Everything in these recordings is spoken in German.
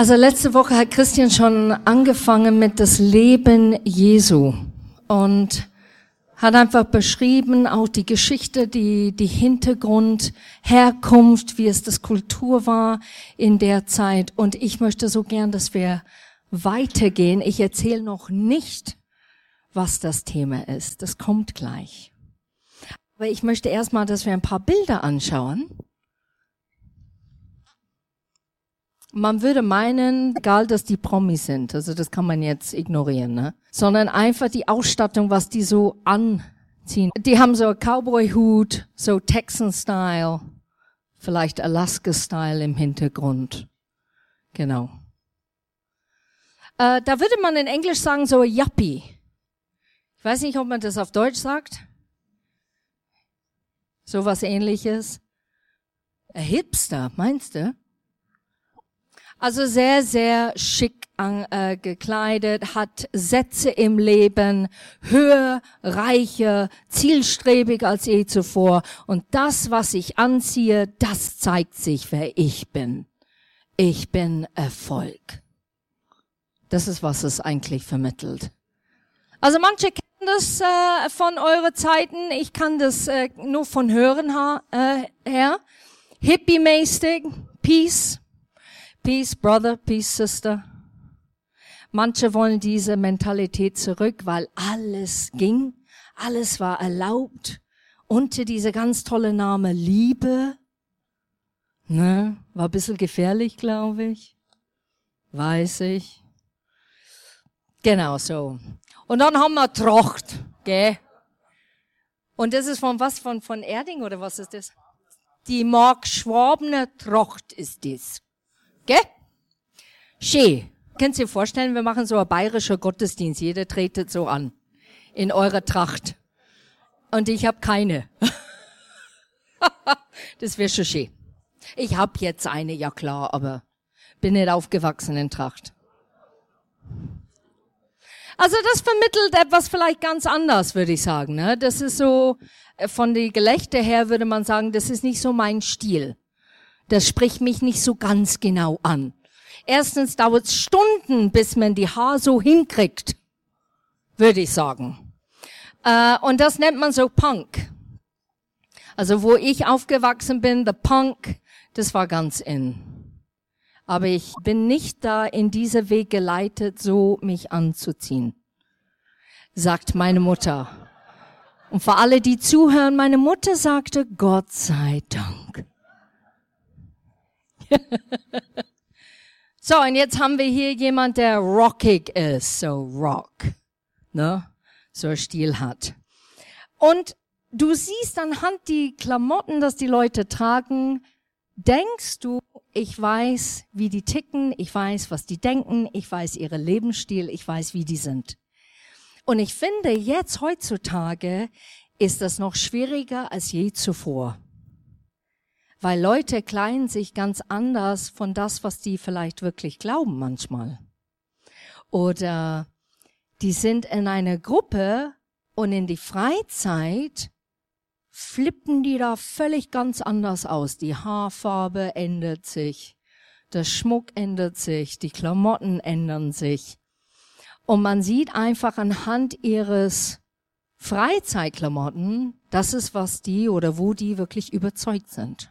Also letzte Woche hat Christian schon angefangen mit das Leben Jesu und hat einfach beschrieben auch die Geschichte, die, die Hintergrund, Herkunft, wie es das Kultur war in der Zeit. Und ich möchte so gern, dass wir weitergehen. Ich erzähle noch nicht, was das Thema ist. Das kommt gleich. Aber ich möchte erstmal, dass wir ein paar Bilder anschauen. Man würde meinen, egal, dass die Promis sind, also das kann man jetzt ignorieren, ne? sondern einfach die Ausstattung, was die so anziehen. Die haben so Cowboy-Hut, so Texan-Style, vielleicht Alaska-Style im Hintergrund. Genau. Äh, da würde man in Englisch sagen so Yuppie. Ich weiß nicht, ob man das auf Deutsch sagt. So was ähnliches. Ein Hipster, meinst du? Also sehr, sehr schick an, äh, gekleidet, hat Sätze im Leben, höher, reicher, zielstrebig als je zuvor. Und das, was ich anziehe, das zeigt sich, wer ich bin. Ich bin Erfolg. Das ist, was es eigentlich vermittelt. Also manche kennen das äh, von euren Zeiten. Ich kann das äh, nur von Hören ha äh, her. Hippie-mäßig, Peace, Peace, Brother, Peace, Sister. Manche wollen diese Mentalität zurück, weil alles ging, alles war erlaubt unter dieser ganz tolle Name Liebe. Ne, war ein bisschen gefährlich, glaube ich. Weiß ich. Genau so. Und dann haben wir Tracht, gell? Und das ist von was? Von, von Erding oder was ist das? Die Mark Schwabener Tracht ist das. Gell? Schön. Könnt ihr vorstellen, wir machen so ein bayerischer Gottesdienst. Jeder tretet so an. In eurer Tracht. Und ich habe keine. das wäre schon schön. Ich habe jetzt eine, ja klar, aber bin nicht aufgewachsen in Tracht. Also das vermittelt etwas vielleicht ganz anders, würde ich sagen. Ne? Das ist so, äh, von den Gelächter her würde man sagen, das ist nicht so mein Stil. Das spricht mich nicht so ganz genau an. Erstens dauert es Stunden, bis man die Haar so hinkriegt, würde ich sagen. Äh, und das nennt man so Punk. Also wo ich aufgewachsen bin, the Punk, das war ganz in. Aber ich bin nicht da in dieser Weg geleitet, so mich anzuziehen, sagt meine Mutter. Und für alle, die zuhören, meine Mutter sagte, Gott sei Dank. so, und jetzt haben wir hier jemand, der rockig ist, so rock, ne? So Stil hat. Und du siehst anhand die Klamotten, dass die Leute tragen, denkst du, ich weiß, wie die ticken, ich weiß, was die denken, ich weiß ihren Lebensstil, ich weiß, wie die sind. Und ich finde, jetzt heutzutage ist das noch schwieriger als je zuvor weil Leute kleiden sich ganz anders von das, was die vielleicht wirklich glauben manchmal. Oder die sind in einer Gruppe und in die Freizeit flippen die da völlig ganz anders aus. Die Haarfarbe ändert sich, der Schmuck ändert sich, die Klamotten ändern sich. Und man sieht einfach anhand ihres Freizeitklamotten, das ist, was die oder wo die wirklich überzeugt sind.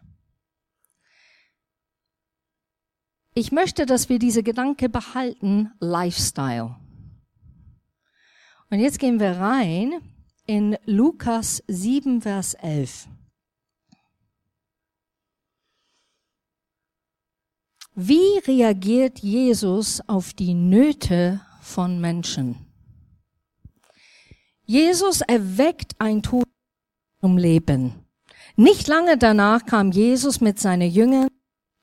Ich möchte, dass wir diese Gedanke behalten, Lifestyle. Und jetzt gehen wir rein in Lukas 7, Vers 11. Wie reagiert Jesus auf die Nöte von Menschen? Jesus erweckt ein Tod zum Leben. Nicht lange danach kam Jesus mit seinen Jüngern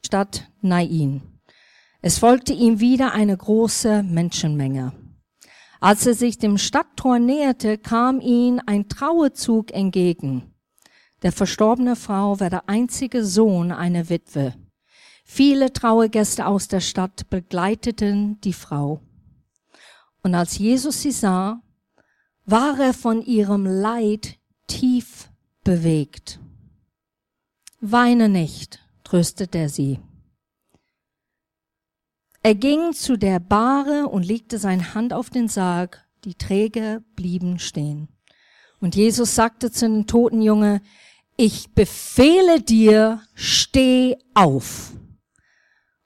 Stadt Nain. Es folgte ihm wieder eine große Menschenmenge. Als er sich dem Stadttor näherte, kam ihm ein Trauezug entgegen. Der verstorbene Frau war der einzige Sohn einer Witwe. Viele Trauergäste aus der Stadt begleiteten die Frau. Und als Jesus sie sah, war er von ihrem Leid tief bewegt. Weine nicht, tröstete er sie. Er ging zu der Bahre und legte seine Hand auf den Sarg. Die Träger blieben stehen. Und Jesus sagte zu dem toten Junge, ich befehle dir, steh auf.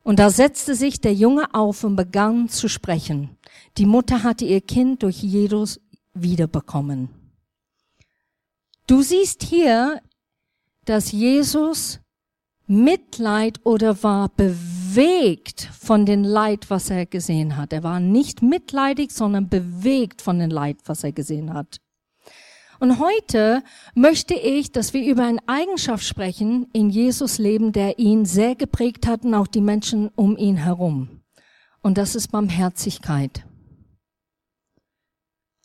Und da setzte sich der Junge auf und begann zu sprechen. Die Mutter hatte ihr Kind durch Jesus wiederbekommen. Du siehst hier, dass Jesus Mitleid oder war bewegt von dem Leid, was er gesehen hat. Er war nicht mitleidig, sondern bewegt von dem Leid, was er gesehen hat. Und heute möchte ich, dass wir über eine Eigenschaft sprechen in Jesus Leben, der ihn sehr geprägt hat und auch die Menschen um ihn herum. Und das ist Barmherzigkeit.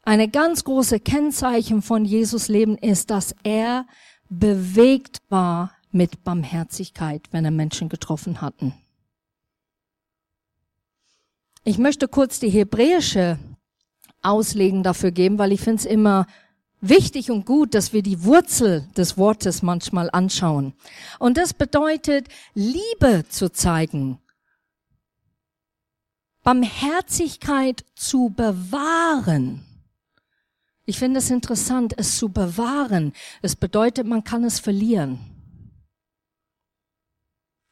Eine ganz große Kennzeichen von Jesus Leben ist, dass er bewegt war mit Barmherzigkeit, wenn er Menschen getroffen hatten. Ich möchte kurz die hebräische Auslegung dafür geben, weil ich finde es immer wichtig und gut, dass wir die Wurzel des Wortes manchmal anschauen. Und das bedeutet, Liebe zu zeigen, Barmherzigkeit zu bewahren. Ich finde es interessant, es zu bewahren. Es bedeutet, man kann es verlieren.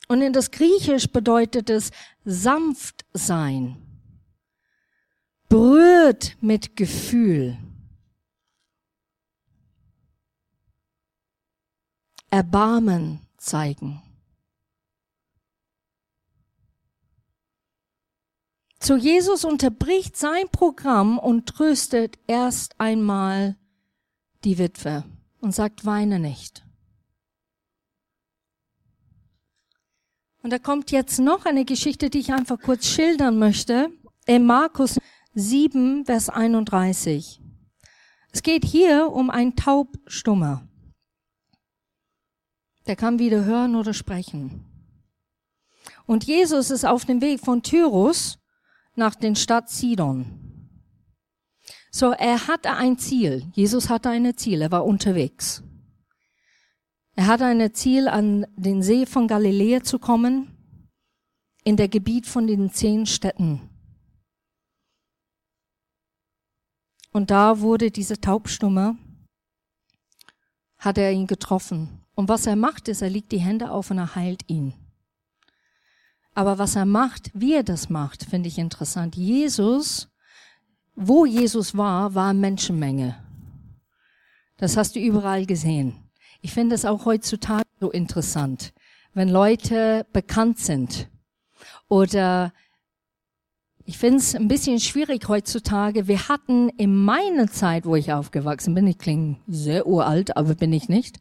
Und in das Griechisch bedeutet es sanft sein, berührt mit Gefühl. Erbarmen zeigen. Zu Jesus unterbricht sein Programm und tröstet erst einmal die Witwe und sagt, weine nicht. Und da kommt jetzt noch eine Geschichte, die ich einfach kurz schildern möchte. In Markus 7, Vers 31. Es geht hier um ein Taubstummer. Der kann wieder hören oder sprechen. Und Jesus ist auf dem Weg von Tyrus nach den Stadt Sidon. So, er hatte ein Ziel. Jesus hatte ein Ziel. Er war unterwegs. Er hatte ein Ziel, an den See von Galiläa zu kommen, in der Gebiet von den zehn Städten. Und da wurde dieser Taubstumme, hat er ihn getroffen. Und was er macht, ist, er legt die Hände auf und er heilt ihn. Aber was er macht, wie er das macht, finde ich interessant. Jesus, wo Jesus war, war Menschenmenge. Das hast du überall gesehen. Ich finde es auch heutzutage so interessant, wenn Leute bekannt sind oder ich finde es ein bisschen schwierig heutzutage. Wir hatten in meiner Zeit, wo ich aufgewachsen bin, ich klinge sehr uralt, aber bin ich nicht.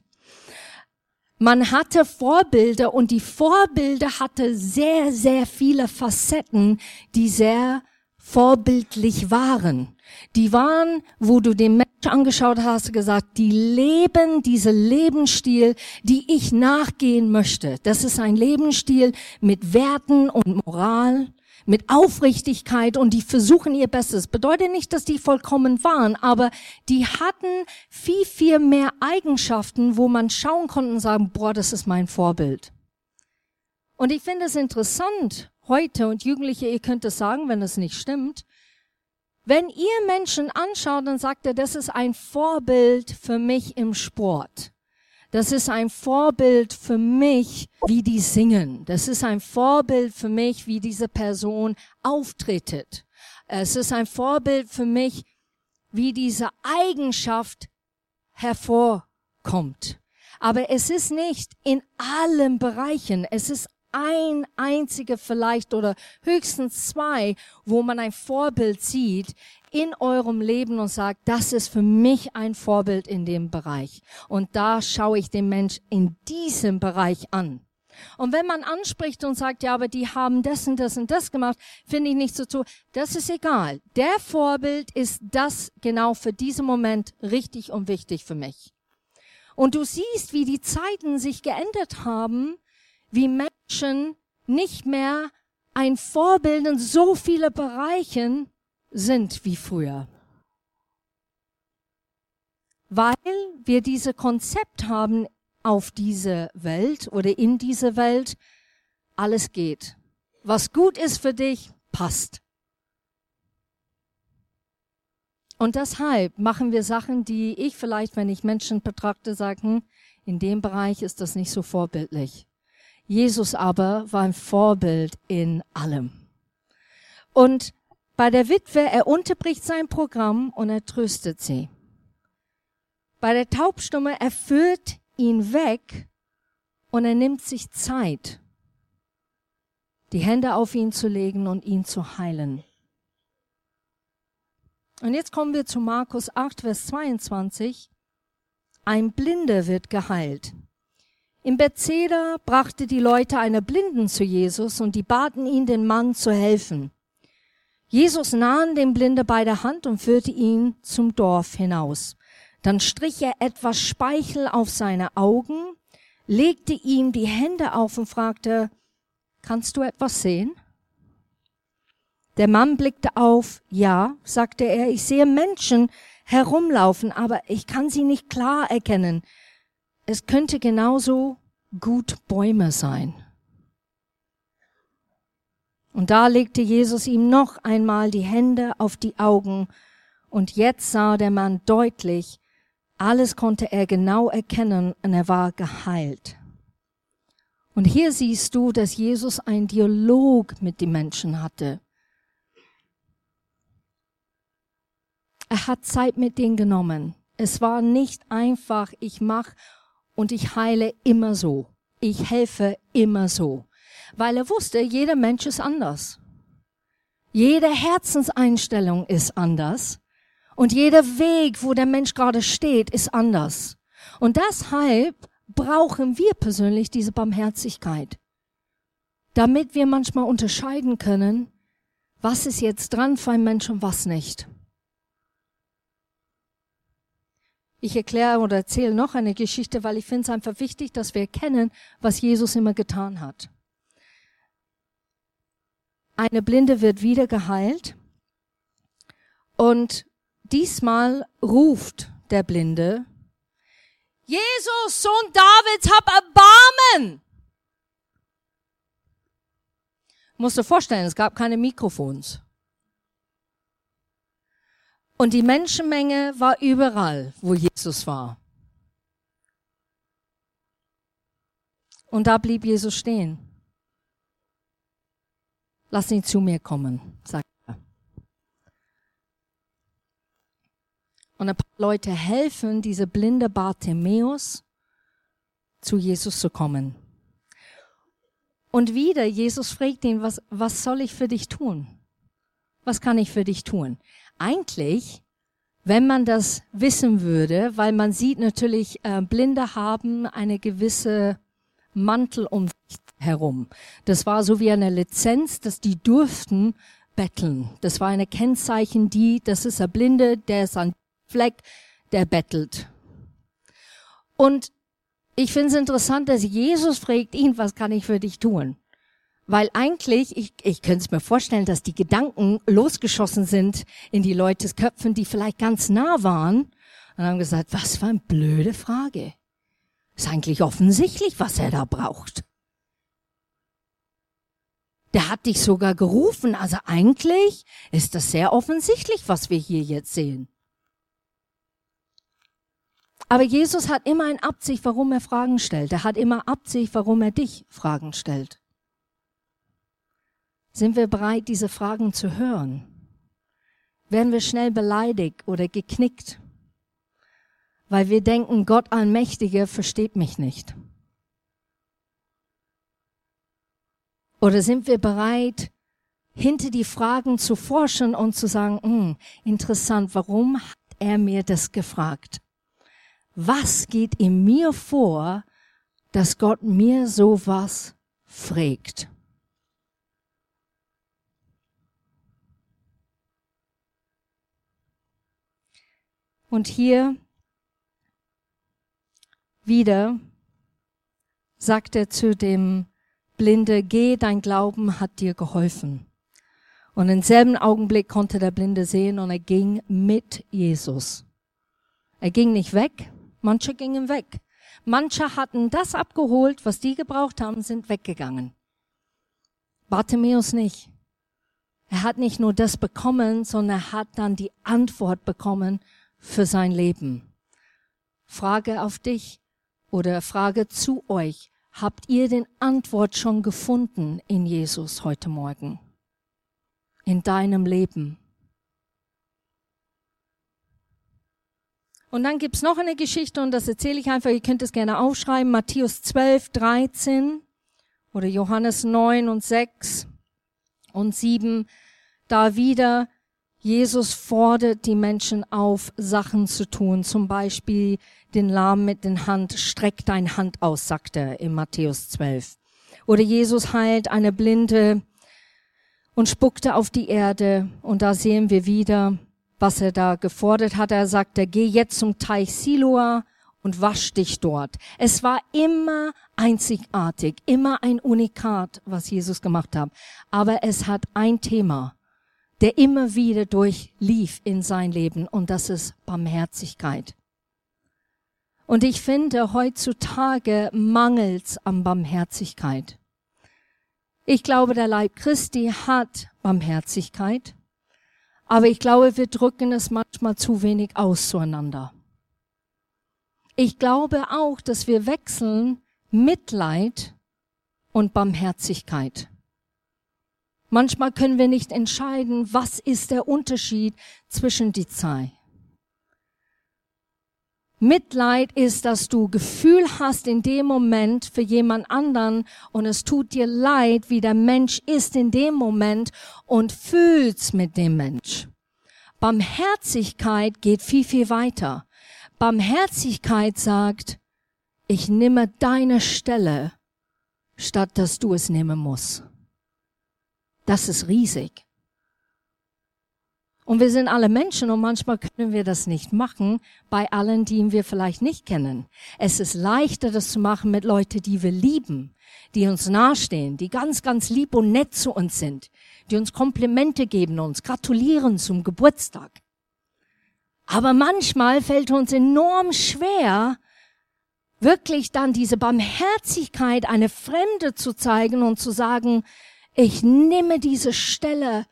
Man hatte Vorbilder und die Vorbilder hatte sehr, sehr viele Facetten, die sehr vorbildlich waren. Die waren, wo du den Menschen angeschaut hast, gesagt, die leben diese Lebensstil, die ich nachgehen möchte. Das ist ein Lebensstil mit Werten und Moral, mit Aufrichtigkeit und die versuchen ihr Bestes. Bedeutet nicht, dass die vollkommen waren, aber die hatten viel, viel mehr Eigenschaften, wo man schauen konnte und sagen, boah, das ist mein Vorbild. Und ich finde es interessant heute und Jugendliche, ihr könnt es sagen, wenn es nicht stimmt, wenn ihr Menschen anschaut, dann sagt das ist ein Vorbild für mich im Sport. Das ist ein Vorbild für mich, wie die singen. Das ist ein Vorbild für mich, wie diese Person auftretet. Es ist ein Vorbild für mich, wie diese Eigenschaft hervorkommt. Aber es ist nicht in allen Bereichen. Es ist ein einzige vielleicht oder höchstens zwei, wo man ein Vorbild sieht in eurem Leben und sagt, das ist für mich ein Vorbild in dem Bereich. Und da schaue ich den Mensch in diesem Bereich an. Und wenn man anspricht und sagt, ja, aber die haben das und das und das gemacht, finde ich nicht so zu. Das ist egal. Der Vorbild ist das genau für diesen Moment richtig und wichtig für mich. Und du siehst, wie die Zeiten sich geändert haben, wie Menschen nicht mehr ein Vorbild in so viele Bereichen sind wie früher. Weil wir diese Konzept haben auf diese Welt oder in diese Welt, alles geht. Was gut ist für dich, passt. Und deshalb machen wir Sachen, die ich vielleicht, wenn ich Menschen betrachte, sagen, in dem Bereich ist das nicht so vorbildlich. Jesus aber war ein Vorbild in allem. Und bei der Witwe, er unterbricht sein Programm und er tröstet sie. Bei der Taubstumme, er führt ihn weg und er nimmt sich Zeit, die Hände auf ihn zu legen und ihn zu heilen. Und jetzt kommen wir zu Markus 8, Vers 22. Ein Blinder wird geheilt. In Bethsaida brachte die Leute eine Blinden zu Jesus und die baten ihn, den Mann zu helfen. Jesus nahm den Blinde bei der Hand und führte ihn zum Dorf hinaus. Dann strich er etwas Speichel auf seine Augen, legte ihm die Hände auf und fragte, kannst du etwas sehen? Der Mann blickte auf, ja, sagte er, ich sehe Menschen herumlaufen, aber ich kann sie nicht klar erkennen. Es könnte genauso gut Bäume sein. Und da legte Jesus ihm noch einmal die Hände auf die Augen, und jetzt sah der Mann deutlich, alles konnte er genau erkennen und er war geheilt. Und hier siehst du, dass Jesus einen Dialog mit den Menschen hatte. Er hat Zeit mit denen genommen. Es war nicht einfach, ich mach und ich heile immer so. Ich helfe immer so. Weil er wusste, jeder Mensch ist anders. Jede Herzenseinstellung ist anders. Und jeder Weg, wo der Mensch gerade steht, ist anders. Und deshalb brauchen wir persönlich diese Barmherzigkeit. Damit wir manchmal unterscheiden können, was ist jetzt dran für einen Menschen und was nicht. Ich erkläre oder erzähle noch eine Geschichte, weil ich finde es einfach wichtig, dass wir erkennen, was Jesus immer getan hat. Eine Blinde wird wieder geheilt und diesmal ruft der Blinde, Jesus, Sohn Davids, hab Erbarmen! Musst du vorstellen, es gab keine Mikrofons. Und die Menschenmenge war überall, wo Jesus war. Und da blieb Jesus stehen. Lass ihn zu mir kommen, sagt er. Und ein paar Leute helfen, diese blinde Bartimäus zu Jesus zu kommen. Und wieder, Jesus fragt ihn, was, was soll ich für dich tun? Was kann ich für dich tun? Eigentlich, wenn man das wissen würde, weil man sieht natürlich, äh, Blinde haben eine gewisse Mantel um sich herum. Das war so wie eine Lizenz, dass die durften betteln. Das war eine Kennzeichen, die, das ist ein Blinde, der ist ein Fleck, der bettelt. Und ich finde es interessant, dass Jesus fragt ihn, was kann ich für dich tun? Weil eigentlich, ich, ich könnte es mir vorstellen, dass die Gedanken losgeschossen sind in die Leutes Köpfen, die vielleicht ganz nah waren und haben gesagt, was für eine blöde Frage. Ist eigentlich offensichtlich, was er da braucht. Der hat dich sogar gerufen, also eigentlich ist das sehr offensichtlich, was wir hier jetzt sehen. Aber Jesus hat immer eine Absicht, warum er Fragen stellt. Er hat immer Absicht, warum er dich Fragen stellt. Sind wir bereit, diese Fragen zu hören? Werden wir schnell beleidigt oder geknickt? Weil wir denken, Gott Allmächtige versteht mich nicht. Oder sind wir bereit, hinter die Fragen zu forschen und zu sagen, hm, interessant, warum hat er mir das gefragt? Was geht in mir vor, dass Gott mir sowas fragt? Und hier wieder sagt er zu dem Blinde, geh, dein Glauben hat dir geholfen. Und im selben Augenblick konnte der Blinde sehen und er ging mit Jesus. Er ging nicht weg, manche gingen weg. Manche hatten das abgeholt, was die gebraucht haben, sind weggegangen. Bartimäus nicht. Er hat nicht nur das bekommen, sondern er hat dann die Antwort bekommen für sein Leben. Frage auf dich oder Frage zu euch. Habt ihr den Antwort schon gefunden in Jesus heute Morgen? In deinem Leben? Und dann gibt's noch eine Geschichte und das erzähle ich einfach, ihr könnt es gerne aufschreiben, Matthäus 12, 13 oder Johannes 9 und 6 und 7. Da wieder Jesus fordert die Menschen auf, Sachen zu tun, zum Beispiel den Lahm mit den Hand, streck dein Hand aus, sagt er in Matthäus 12. Oder Jesus heilt eine Blinde und spuckte auf die Erde und da sehen wir wieder, was er da gefordert hat. Er sagte, geh jetzt zum Teich Siloa und wasch dich dort. Es war immer einzigartig, immer ein Unikat, was Jesus gemacht hat. Aber es hat ein Thema, der immer wieder durchlief in sein Leben und das ist Barmherzigkeit. Und ich finde, heutzutage mangelt's an Barmherzigkeit. Ich glaube, der Leib Christi hat Barmherzigkeit. Aber ich glaube, wir drücken es manchmal zu wenig aus zueinander. Ich glaube auch, dass wir wechseln Mitleid und Barmherzigkeit. Manchmal können wir nicht entscheiden, was ist der Unterschied zwischen die zwei. Mitleid ist, dass du Gefühl hast in dem Moment für jemand anderen und es tut dir leid, wie der Mensch ist in dem Moment und fühlst mit dem Mensch. Barmherzigkeit geht viel, viel weiter. Barmherzigkeit sagt, ich nehme deine Stelle, statt dass du es nehmen musst. Das ist riesig. Und wir sind alle Menschen und manchmal können wir das nicht machen bei allen, die wir vielleicht nicht kennen. Es ist leichter, das zu machen mit Leuten, die wir lieben, die uns nahestehen, die ganz, ganz lieb und nett zu uns sind, die uns Komplimente geben, uns gratulieren zum Geburtstag. Aber manchmal fällt uns enorm schwer, wirklich dann diese Barmherzigkeit, eine Fremde zu zeigen und zu sagen, ich nehme diese Stelle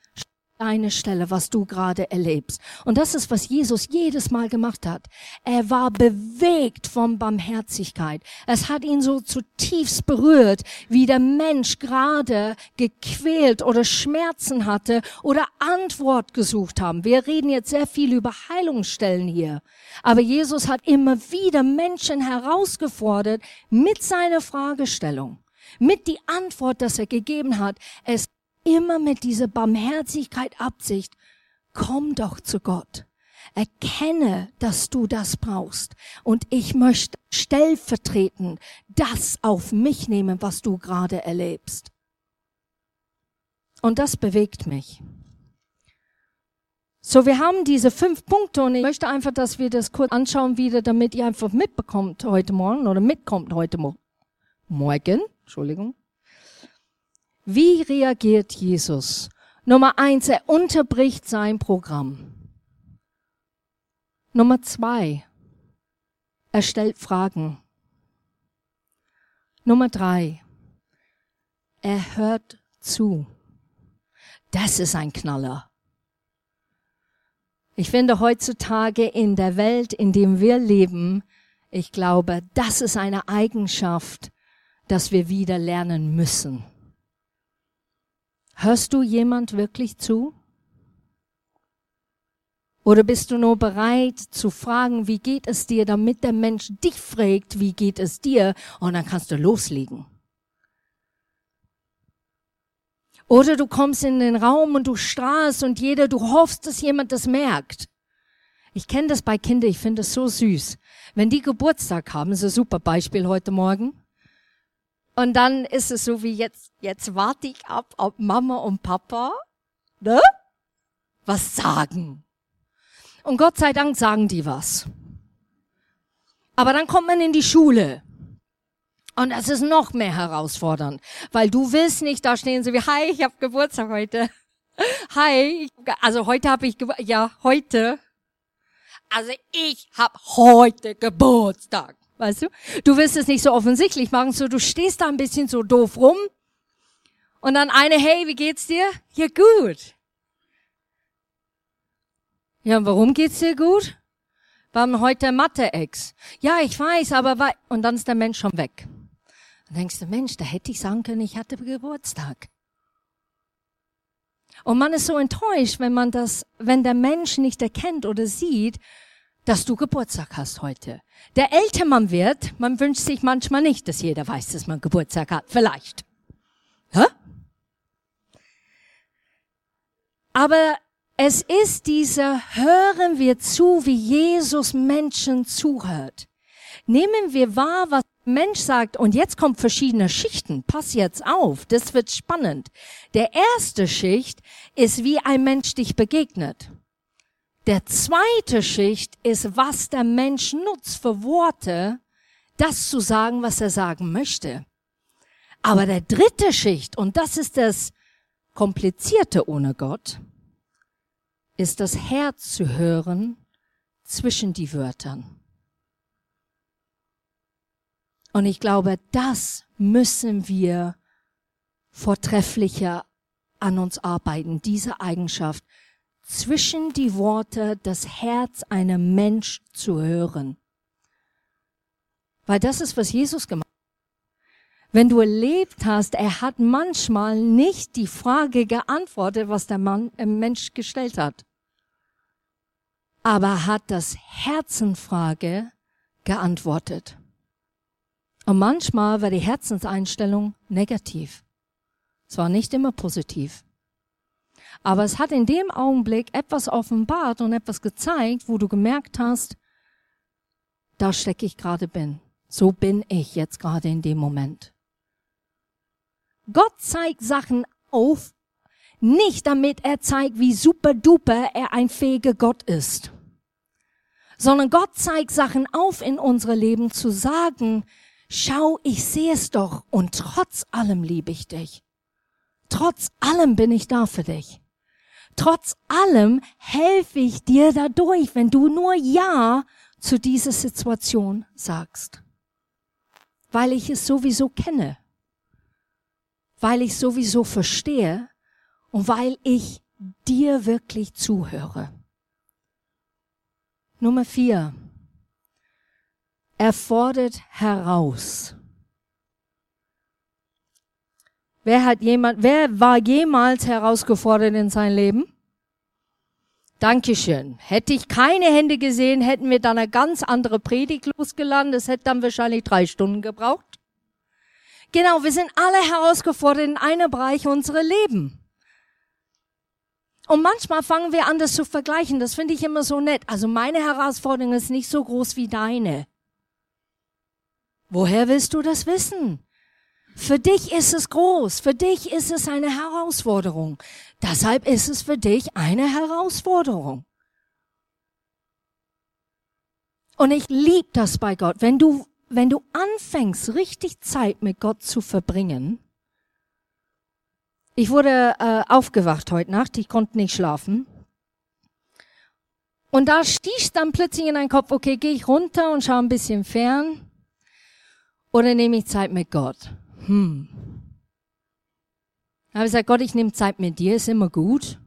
deine Stelle, was du gerade erlebst. Und das ist, was Jesus jedes Mal gemacht hat. Er war bewegt von Barmherzigkeit. Es hat ihn so zutiefst berührt, wie der Mensch gerade gequält oder Schmerzen hatte oder Antwort gesucht haben. Wir reden jetzt sehr viel über Heilungsstellen hier. Aber Jesus hat immer wieder Menschen herausgefordert mit seiner Fragestellung mit die Antwort, dass er gegeben hat. Es immer mit dieser Barmherzigkeit Absicht, komm doch zu Gott. Erkenne, dass du das brauchst. Und ich möchte stellvertretend das auf mich nehmen, was du gerade erlebst. Und das bewegt mich. So, wir haben diese fünf Punkte und ich möchte einfach, dass wir das kurz anschauen wieder, damit ihr einfach mitbekommt heute Morgen oder mitkommt heute Mo Morgen. Entschuldigung. Wie reagiert Jesus? Nummer eins, er unterbricht sein Programm. Nummer zwei, er stellt Fragen. Nummer drei, er hört zu. Das ist ein Knaller. Ich finde heutzutage in der Welt, in dem wir leben, ich glaube, das ist eine Eigenschaft, dass wir wieder lernen müssen. Hörst du jemand wirklich zu? Oder bist du nur bereit zu fragen, wie geht es dir, damit der Mensch dich fragt, wie geht es dir, und dann kannst du loslegen. Oder du kommst in den Raum und du strahlst und jeder, du hoffst, dass jemand das merkt. Ich kenne das bei Kindern, ich finde es so süß. Wenn die Geburtstag haben, ist ein super Beispiel heute Morgen. Und dann ist es so wie jetzt, jetzt warte ich ab, ob Mama und Papa, ne? Was sagen. Und Gott sei Dank sagen die was. Aber dann kommt man in die Schule. Und das ist noch mehr herausfordernd, weil du willst nicht da stehen so wie, hi, ich habe Geburtstag heute. Hi, also heute habe ich, ja, heute. Also ich habe heute Geburtstag. Weißt du? Du willst es nicht so offensichtlich machen, so du stehst da ein bisschen so doof rum Und dann eine, hey, wie geht's dir? Ja, gut. Ja, warum geht's dir gut? Wir haben heute Mathe-Ex. Ja, ich weiß, aber wei und dann ist der Mensch schon weg. Dann denkst du, Mensch, da hätte ich sagen können, ich hatte Geburtstag. Und man ist so enttäuscht, wenn man das, wenn der Mensch nicht erkennt oder sieht, dass du Geburtstag hast heute. Der älter man wird, man wünscht sich manchmal nicht, dass jeder weiß, dass man Geburtstag hat. Vielleicht. Hä? Aber es ist dieser, hören wir zu, wie Jesus Menschen zuhört. Nehmen wir wahr, was Mensch sagt, und jetzt kommt verschiedene Schichten. Pass jetzt auf, das wird spannend. Der erste Schicht ist, wie ein Mensch dich begegnet. Der zweite Schicht ist, was der Mensch nutzt für Worte, das zu sagen, was er sagen möchte. Aber der dritte Schicht, und das ist das Komplizierte ohne Gott, ist das Herz zu hören zwischen die Wörtern. Und ich glaube, das müssen wir vortrefflicher an uns arbeiten, diese Eigenschaft, zwischen die Worte das Herz einem Mensch zu hören. Weil das ist, was Jesus gemacht hat. Wenn du erlebt hast, er hat manchmal nicht die Frage geantwortet, was der Mann, äh, Mensch gestellt hat. Aber hat das Herzenfrage geantwortet. Und manchmal war die Herzenseinstellung negativ. Es war nicht immer positiv. Aber es hat in dem Augenblick etwas offenbart und etwas gezeigt, wo du gemerkt hast, da stecke ich gerade bin. So bin ich jetzt gerade in dem Moment. Gott zeigt Sachen auf, nicht damit er zeigt, wie super duper er ein fähiger Gott ist, sondern Gott zeigt Sachen auf in unsere Leben zu sagen, schau, ich sehe es doch und trotz allem liebe ich dich. Trotz allem bin ich da für dich. Trotz allem helfe ich dir dadurch, wenn du nur Ja zu dieser Situation sagst. Weil ich es sowieso kenne. Weil ich sowieso verstehe und weil ich dir wirklich zuhöre. Nummer vier. Er fordert heraus. Wer hat jemand, wer war jemals herausgefordert in sein Leben? Dankeschön. Hätte ich keine Hände gesehen, hätten wir dann eine ganz andere Predigt losgeladen. Das hätte dann wahrscheinlich drei Stunden gebraucht. Genau, wir sind alle herausgefordert in einem Bereich unserer Leben. Und manchmal fangen wir an, das zu vergleichen. Das finde ich immer so nett. Also meine Herausforderung ist nicht so groß wie deine. Woher willst du das wissen? Für dich ist es groß, für dich ist es eine Herausforderung. Deshalb ist es für dich eine Herausforderung. Und ich liebe das bei Gott. Wenn du, wenn du anfängst, richtig Zeit mit Gott zu verbringen, ich wurde äh, aufgewacht heute Nacht, ich konnte nicht schlafen. Und da stieß dann plötzlich in deinen Kopf, okay, gehe ich runter und schaue ein bisschen fern oder nehme ich Zeit mit Gott? Hm. Habe ich gesagt, Gott, ich nehme Zeit mit dir, ist immer gut.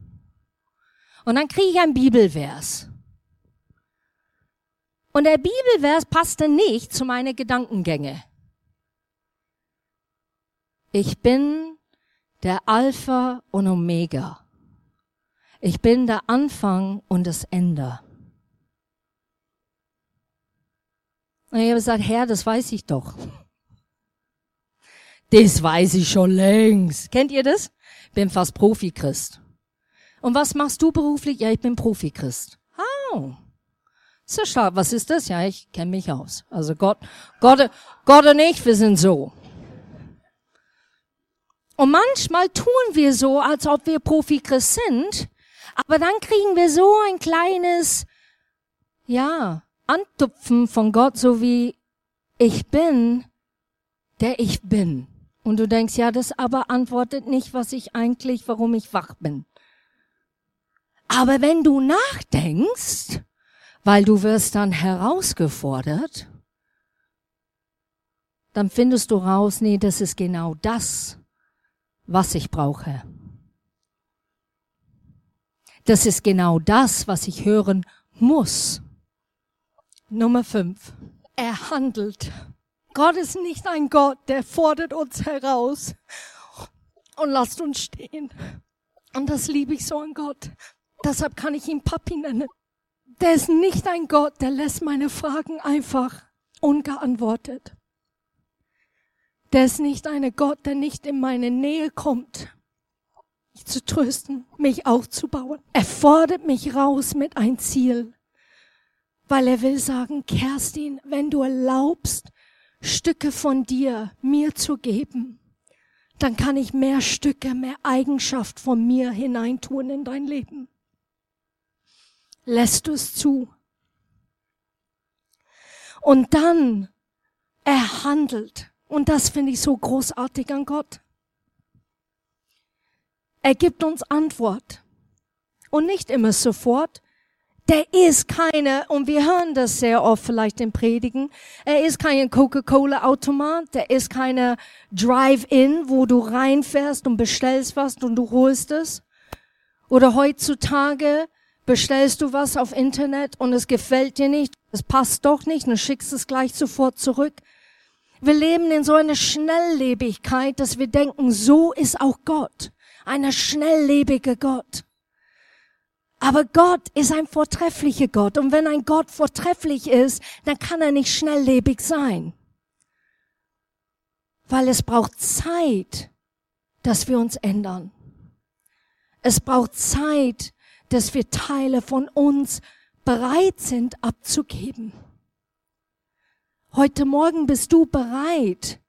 Und dann kriege ich ein Bibelvers. Und der Bibelvers passte nicht zu meinen Gedankengänge. Ich bin der Alpha und Omega. Ich bin der Anfang und das Ende. Und ich habe gesagt, Herr, das weiß ich doch. Das weiß ich schon längst. Kennt ihr das? Bin fast Profi-Christ. Und was machst du beruflich? Ja, ich bin Profi-Christ. Oh. So stark. Was ist das? Ja, ich kenne mich aus. Also Gott, Gott, Gott und ich, wir sind so. Und manchmal tun wir so, als ob wir Profi-Christ sind, aber dann kriegen wir so ein kleines, ja, Antupfen von Gott, so wie ich bin, der ich bin. Und du denkst, ja, das aber antwortet nicht, was ich eigentlich, warum ich wach bin. Aber wenn du nachdenkst, weil du wirst dann herausgefordert, dann findest du raus, nee, das ist genau das, was ich brauche. Das ist genau das, was ich hören muss. Nummer fünf. Er handelt. Gott ist nicht ein Gott, der fordert uns heraus und lasst uns stehen. Und das liebe ich so an Gott. Deshalb kann ich ihn Papi nennen. Der ist nicht ein Gott, der lässt meine Fragen einfach ungeantwortet. Der ist nicht ein Gott, der nicht in meine Nähe kommt, mich zu trösten, mich aufzubauen. Er fordert mich raus mit ein Ziel, weil er will sagen, Kerstin, wenn du erlaubst, Stücke von dir mir zu geben, dann kann ich mehr Stücke, mehr Eigenschaft von mir hineintun in dein Leben. Lässt du es zu? Und dann, er handelt. Und das finde ich so großartig an Gott. Er gibt uns Antwort. Und nicht immer sofort. Der ist keine, und wir hören das sehr oft vielleicht in Predigen, er ist kein Coca-Cola-Automat, der ist keine Drive-In, wo du reinfährst und bestellst was und du holst es. Oder heutzutage bestellst du was auf Internet und es gefällt dir nicht, es passt doch nicht, und schickst es gleich sofort zurück. Wir leben in so einer Schnelllebigkeit, dass wir denken, so ist auch Gott. Einer schnelllebige Gott. Aber Gott ist ein vortrefflicher Gott. Und wenn ein Gott vortrefflich ist, dann kann er nicht schnelllebig sein. Weil es braucht Zeit, dass wir uns ändern. Es braucht Zeit, dass wir Teile von uns bereit sind abzugeben. Heute Morgen bist du bereit,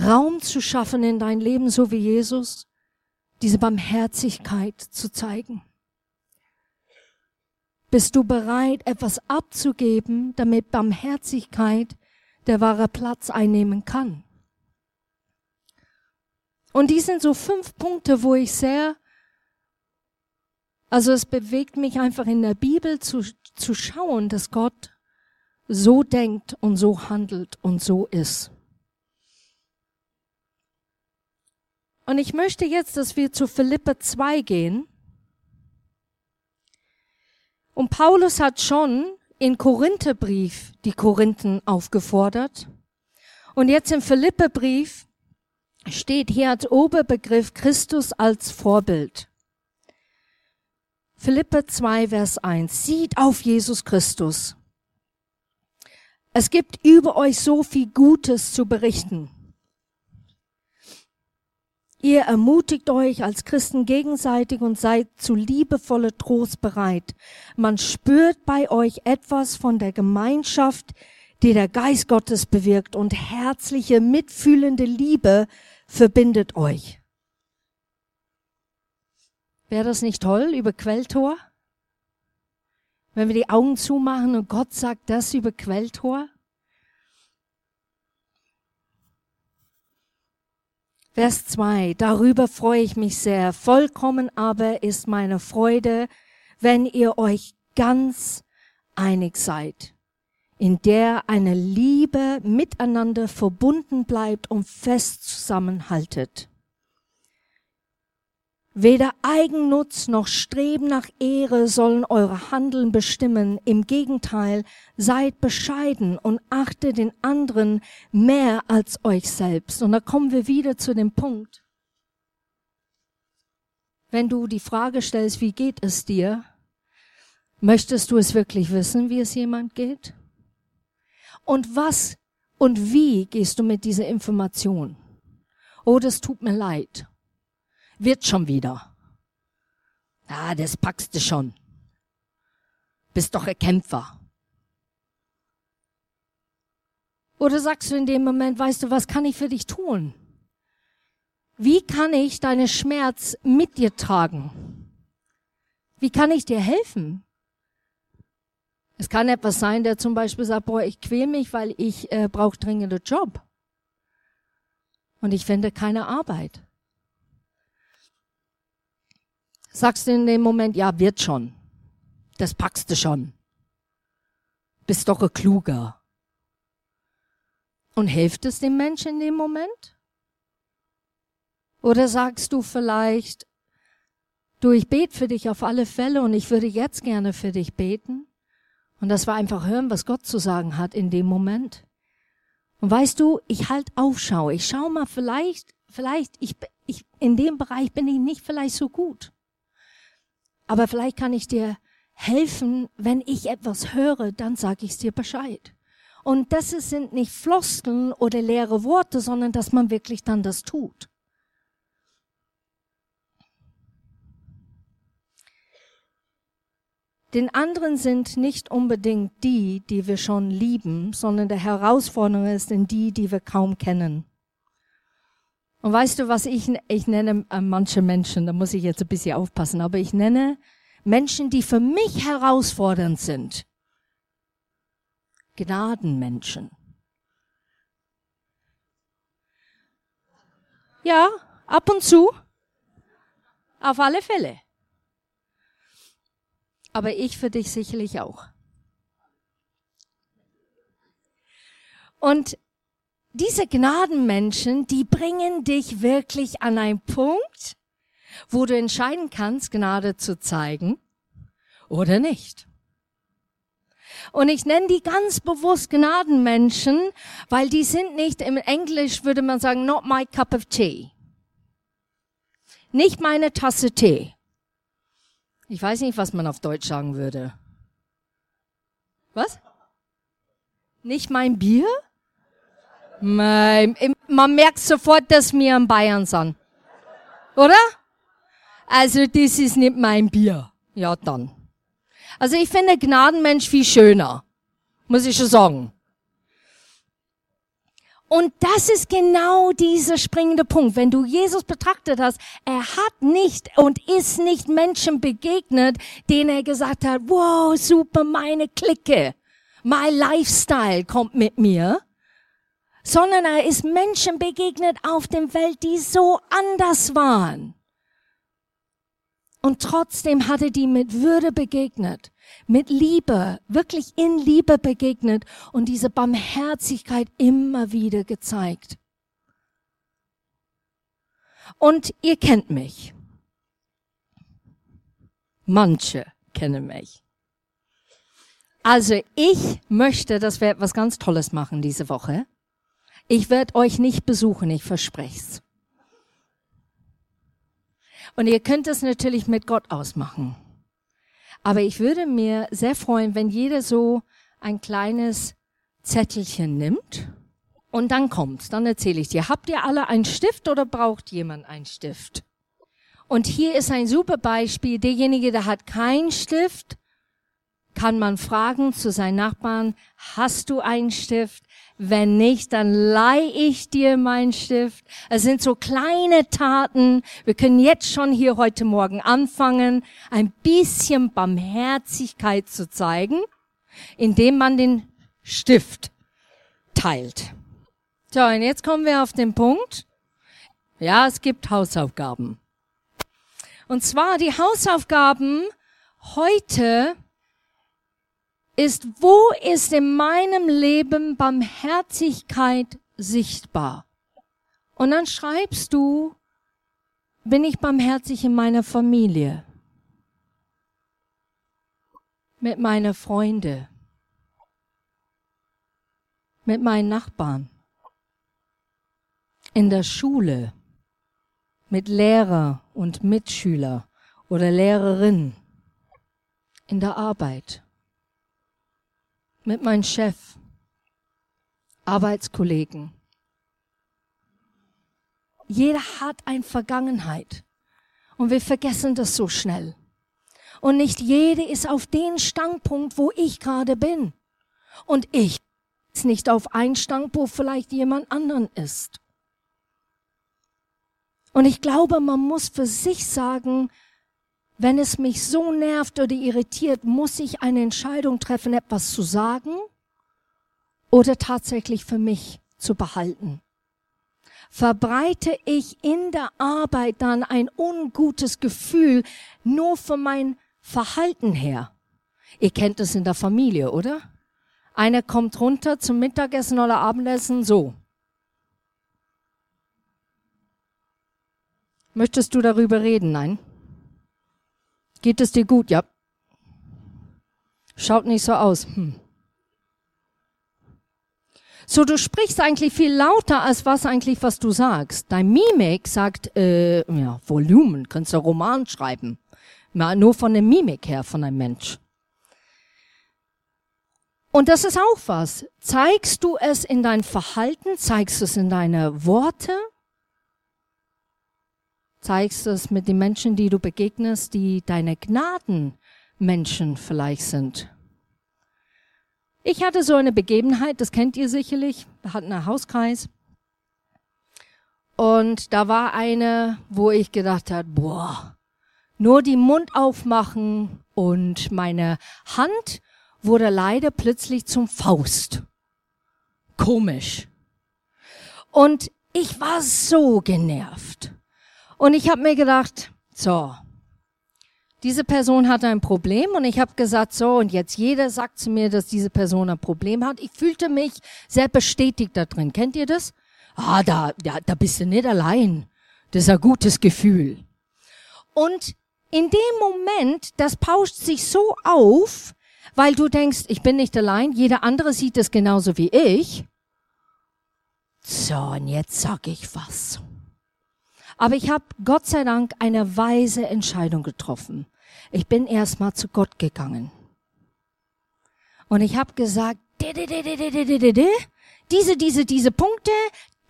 Raum zu schaffen in dein Leben, so wie Jesus? Diese Barmherzigkeit zu zeigen? Bist du bereit, etwas abzugeben, damit Barmherzigkeit der wahre Platz einnehmen kann? Und die sind so fünf Punkte, wo ich sehr, also es bewegt mich einfach in der Bibel zu, zu schauen, dass Gott so denkt und so handelt und so ist. Und ich möchte jetzt, dass wir zu Philippe 2 gehen. Und Paulus hat schon in Korintherbrief die Korinthen aufgefordert. Und jetzt im Philippebrief steht hier als Oberbegriff Christus als Vorbild. Philippe 2, Vers 1. Sieht auf Jesus Christus. Es gibt über euch so viel Gutes zu berichten. Ihr ermutigt euch als Christen gegenseitig und seid zu liebevolle Trost bereit. Man spürt bei euch etwas von der Gemeinschaft, die der Geist Gottes bewirkt und herzliche, mitfühlende Liebe verbindet euch. Wäre das nicht toll über Quelltor? Wenn wir die Augen zumachen und Gott sagt das über Quelltor? Vers 2. Darüber freue ich mich sehr. Vollkommen aber ist meine Freude, wenn ihr euch ganz einig seid, in der eine Liebe miteinander verbunden bleibt und fest zusammenhaltet. Weder Eigennutz noch Streben nach Ehre sollen eure Handeln bestimmen. Im Gegenteil, seid bescheiden und achtet den anderen mehr als euch selbst. Und da kommen wir wieder zu dem Punkt. Wenn du die Frage stellst, wie geht es dir? Möchtest du es wirklich wissen, wie es jemand geht? Und was und wie gehst du mit dieser Information? Oh, das tut mir leid wird schon wieder. Ah, das packst du schon. Bist doch ein Kämpfer. Oder sagst du in dem Moment, weißt du, was kann ich für dich tun? Wie kann ich deine Schmerz mit dir tragen? Wie kann ich dir helfen? Es kann etwas sein, der zum Beispiel sagt, boah, ich quäl mich, weil ich äh, brauche dringende Job. Und ich finde keine Arbeit. Sagst du in dem Moment, ja, wird schon. Das packst du schon. Bist doch ein Kluger. Und hilft es dem Menschen in dem Moment? Oder sagst du vielleicht, du, ich bete für dich auf alle Fälle und ich würde jetzt gerne für dich beten? Und das war einfach hören, was Gott zu sagen hat in dem Moment. Und weißt du, ich halt Aufschau. Ich schau mal, vielleicht, vielleicht, ich, ich, in dem Bereich bin ich nicht vielleicht so gut. Aber vielleicht kann ich dir helfen, wenn ich etwas höre, dann sage ich dir Bescheid. Und das sind nicht Floskeln oder leere Worte, sondern dass man wirklich dann das tut. Den anderen sind nicht unbedingt die, die wir schon lieben, sondern der Herausforderung ist in die, die wir kaum kennen. Und weißt du, was ich, ich nenne äh, manche Menschen, da muss ich jetzt ein bisschen aufpassen, aber ich nenne Menschen, die für mich herausfordernd sind. Gnadenmenschen. Ja, ab und zu. Auf alle Fälle aber ich für dich sicherlich auch. Und diese Gnadenmenschen, die bringen dich wirklich an einen Punkt, wo du entscheiden kannst, Gnade zu zeigen oder nicht. Und ich nenne die ganz bewusst Gnadenmenschen, weil die sind nicht, im Englisch würde man sagen, not my cup of tea. Nicht meine Tasse Tee. Ich weiß nicht, was man auf Deutsch sagen würde. Was? Nicht mein Bier? Man merkt sofort, dass wir in Bayern sind. Oder? Also, das ist nicht mein Bier. Ja, dann. Also, ich finde Gnadenmensch viel schöner. Muss ich schon sagen. Und das ist genau dieser springende Punkt. Wenn du Jesus betrachtet hast, er hat nicht und ist nicht Menschen begegnet, denen er gesagt hat, wow, super, meine Clique, my Lifestyle kommt mit mir, sondern er ist Menschen begegnet auf dem Welt, die so anders waren. Und trotzdem hat er die mit Würde begegnet mit Liebe, wirklich in Liebe begegnet und diese Barmherzigkeit immer wieder gezeigt. Und ihr kennt mich. Manche kennen mich. Also ich möchte, dass wir etwas ganz Tolles machen diese Woche. Ich werde euch nicht besuchen, ich verspreche es. Und ihr könnt es natürlich mit Gott ausmachen. Aber ich würde mir sehr freuen, wenn jeder so ein kleines Zettelchen nimmt und dann kommt. Dann erzähle ich dir. Habt ihr alle einen Stift oder braucht jemand einen Stift? Und hier ist ein super Beispiel. Derjenige, der hat keinen Stift, kann man fragen zu seinen Nachbarn, hast du einen Stift? Wenn nicht, dann leih ich dir meinen Stift. Es sind so kleine Taten. Wir können jetzt schon hier heute Morgen anfangen, ein bisschen Barmherzigkeit zu zeigen, indem man den Stift teilt. So, und jetzt kommen wir auf den Punkt. Ja, es gibt Hausaufgaben. Und zwar die Hausaufgaben heute ist, wo ist in meinem Leben Barmherzigkeit sichtbar? Und dann schreibst du, bin ich barmherzig in meiner Familie? Mit meiner Freunde? Mit meinen Nachbarn? In der Schule? Mit Lehrer und Mitschüler oder Lehrerin? In der Arbeit? Mit meinem Chef, Arbeitskollegen. Jeder hat eine Vergangenheit und wir vergessen das so schnell. Und nicht jede ist auf den Standpunkt, wo ich gerade bin. Und ich ist nicht auf einen Standpunkt, wo vielleicht jemand anderen ist. Und ich glaube, man muss für sich sagen, wenn es mich so nervt oder irritiert, muss ich eine Entscheidung treffen, etwas zu sagen oder tatsächlich für mich zu behalten. Verbreite ich in der Arbeit dann ein ungutes Gefühl nur von mein Verhalten her? Ihr kennt es in der Familie, oder? Einer kommt runter zum Mittagessen oder Abendessen so. Möchtest du darüber reden? Nein. Geht es dir gut? Ja. Schaut nicht so aus. Hm. So, du sprichst eigentlich viel lauter als was eigentlich, was du sagst. Dein Mimik sagt, äh, ja, Volumen, kannst du Roman schreiben. Mal nur von der Mimik her von einem Mensch. Und das ist auch was. Zeigst du es in dein Verhalten? Zeigst du es in deine Worte? Zeigst es mit den Menschen, die du begegnest, die deine Gnadenmenschen vielleicht sind? Ich hatte so eine Begebenheit, das kennt ihr sicherlich. Wir hatten einen Hauskreis. Und da war eine, wo ich gedacht habe, boah, nur die Mund aufmachen und meine Hand wurde leider plötzlich zum Faust. Komisch. Und ich war so genervt. Und ich habe mir gedacht, so, diese Person hatte ein Problem und ich habe gesagt, so, und jetzt jeder sagt zu mir, dass diese Person ein Problem hat. Ich fühlte mich sehr bestätigt da drin. Kennt ihr das? Ah, da, da, da bist du nicht allein. Das ist ein gutes Gefühl. Und in dem Moment, das pauscht sich so auf, weil du denkst, ich bin nicht allein, jeder andere sieht es genauso wie ich. So, und jetzt sag ich was. Aber ich habe Gott sei Dank eine weise Entscheidung getroffen. Ich bin erstmal zu Gott gegangen. Und ich habe gesagt, diese, diese, diese Punkte,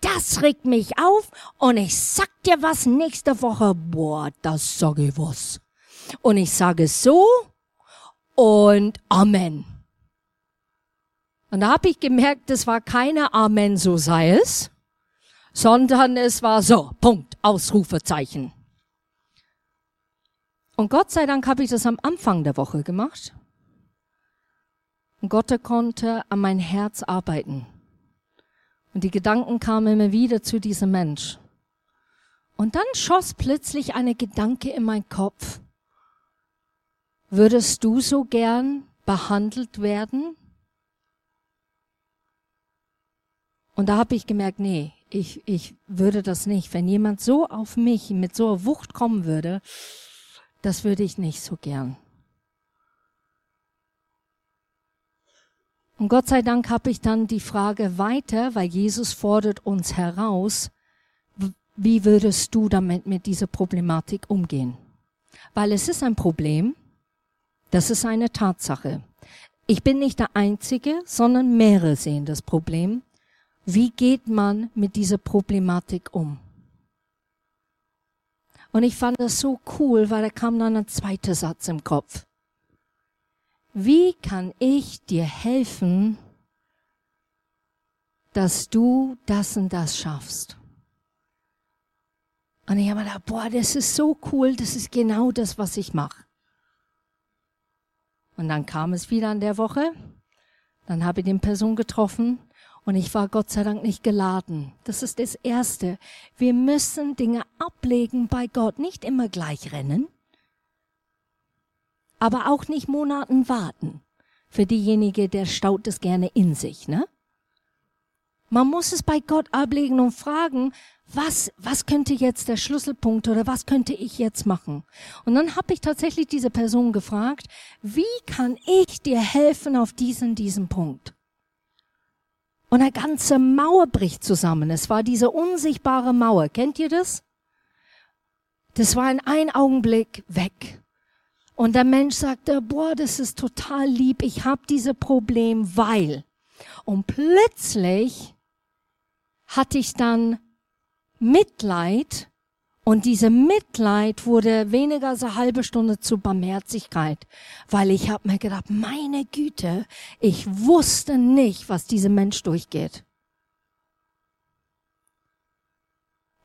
das regt mich auf und ich sag dir was nächste Woche, boah, das sage ich was. Und ich sage so und Amen. Und da habe ich gemerkt, das war keine Amen, so sei es, sondern es war so, Punkt, Ausrufezeichen. Und Gott sei Dank habe ich das am Anfang der Woche gemacht. Und Gott konnte an mein Herz arbeiten. Und die Gedanken kamen immer wieder zu diesem Mensch. Und dann schoss plötzlich eine Gedanke in meinen Kopf. Würdest du so gern behandelt werden? Und da habe ich gemerkt, nee, ich, ich würde das nicht. Wenn jemand so auf mich mit so einer Wucht kommen würde, das würde ich nicht so gern. Und Gott sei Dank habe ich dann die Frage weiter, weil Jesus fordert uns heraus, wie würdest du damit mit dieser Problematik umgehen? Weil es ist ein Problem, das ist eine Tatsache. Ich bin nicht der Einzige, sondern mehrere sehen das Problem. Wie geht man mit dieser Problematik um? Und ich fand das so cool, weil da kam dann ein zweiter Satz im Kopf. Wie kann ich dir helfen, dass du das und das schaffst? Und ich habe gedacht, boah, das ist so cool, das ist genau das, was ich mache. Und dann kam es wieder an der Woche. Dann habe ich den Person getroffen und ich war Gott sei Dank nicht geladen. Das ist das Erste. Wir müssen Dinge ablegen bei Gott, nicht immer gleich rennen, aber auch nicht Monaten warten. Für diejenige, der staut es gerne in sich, ne? Man muss es bei Gott ablegen und fragen, was, was könnte jetzt der Schlüsselpunkt oder was könnte ich jetzt machen? Und dann habe ich tatsächlich diese Person gefragt, wie kann ich dir helfen auf diesen, diesen Punkt? Und eine ganze Mauer bricht zusammen. Es war diese unsichtbare Mauer. Kennt ihr das? Das war in einem Augenblick weg. Und der Mensch sagte, boah, das ist total lieb, ich habe diese Problem, weil. Und plötzlich hatte ich dann Mitleid und diese Mitleid wurde weniger als eine halbe Stunde zu Barmherzigkeit, weil ich habe mir gedacht, meine Güte, ich wusste nicht, was dieser Mensch durchgeht.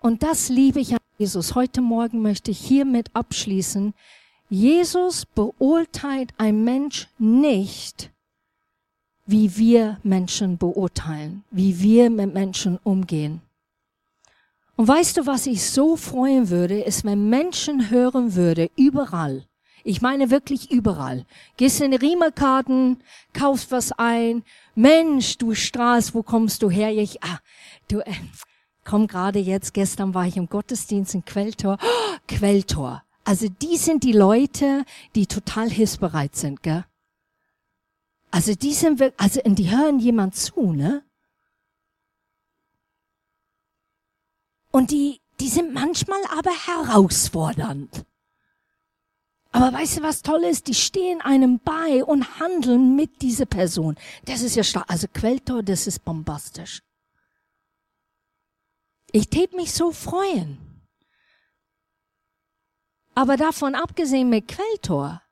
Und das liebe ich an Jesus. Heute Morgen möchte ich hiermit abschließen. Jesus beurteilt ein Mensch nicht, wie wir Menschen beurteilen, wie wir mit Menschen umgehen. Und weißt du, was ich so freuen würde, ist, wenn Menschen hören würde, überall. Ich meine wirklich überall. Gehst in Riemerkarten, kaufst was ein. Mensch, du Straß, wo kommst du her? Ich, ah, du, äh, komme gerade jetzt, gestern war ich im Gottesdienst in Quelltor. Oh, Quelltor. Also die sind die Leute, die total hilfsbereit sind, gell? Also die sind wirklich, also die hören jemand zu, ne? Und die, die sind manchmal aber herausfordernd. Aber weißt du, was toll ist? Die stehen einem bei und handeln mit dieser Person. Das ist ja stark. Also Quelltor, das ist bombastisch. Ich tät mich so freuen. Aber davon abgesehen mit Quelltor,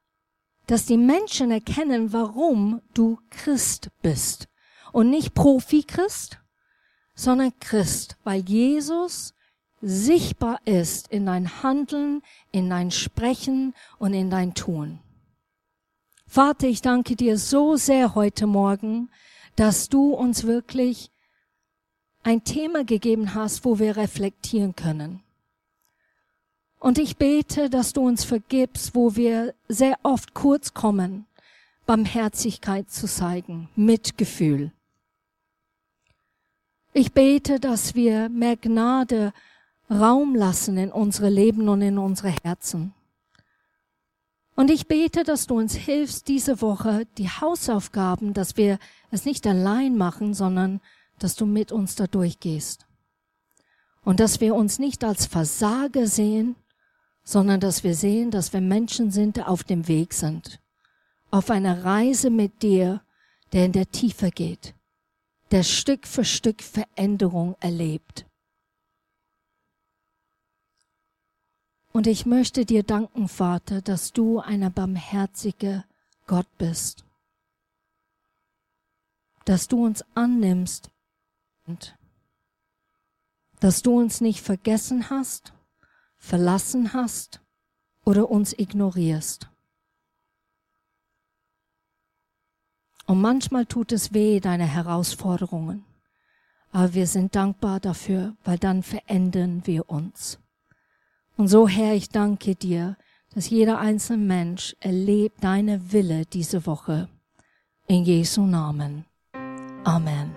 dass die Menschen erkennen, warum du Christ bist. Und nicht Profi-Christ, sondern Christ, weil Jesus sichtbar ist in dein Handeln, in dein Sprechen und in dein Tun. Vater, ich danke dir so sehr heute Morgen, dass du uns wirklich ein Thema gegeben hast, wo wir reflektieren können. Und ich bete, dass du uns vergibst, wo wir sehr oft kurz kommen, Barmherzigkeit zu zeigen, Mitgefühl. Ich bete, dass wir mehr Gnade Raum lassen in unsere Leben und in unsere Herzen. Und ich bete, dass du uns hilfst, diese Woche die Hausaufgaben, dass wir es nicht allein machen, sondern dass du mit uns da durchgehst. Und dass wir uns nicht als Versager sehen, sondern dass wir sehen, dass wir Menschen sind, die auf dem Weg sind. Auf einer Reise mit dir, der in der Tiefe geht, der Stück für Stück Veränderung erlebt. Und ich möchte dir danken, Vater, dass du einer barmherzige Gott bist. Dass du uns annimmst dass du uns nicht vergessen hast, verlassen hast oder uns ignorierst. Und manchmal tut es weh, deine Herausforderungen. Aber wir sind dankbar dafür, weil dann verändern wir uns. Und so, Herr, ich danke dir, dass jeder einzelne Mensch erlebt deine Wille diese Woche. In Jesu Namen. Amen.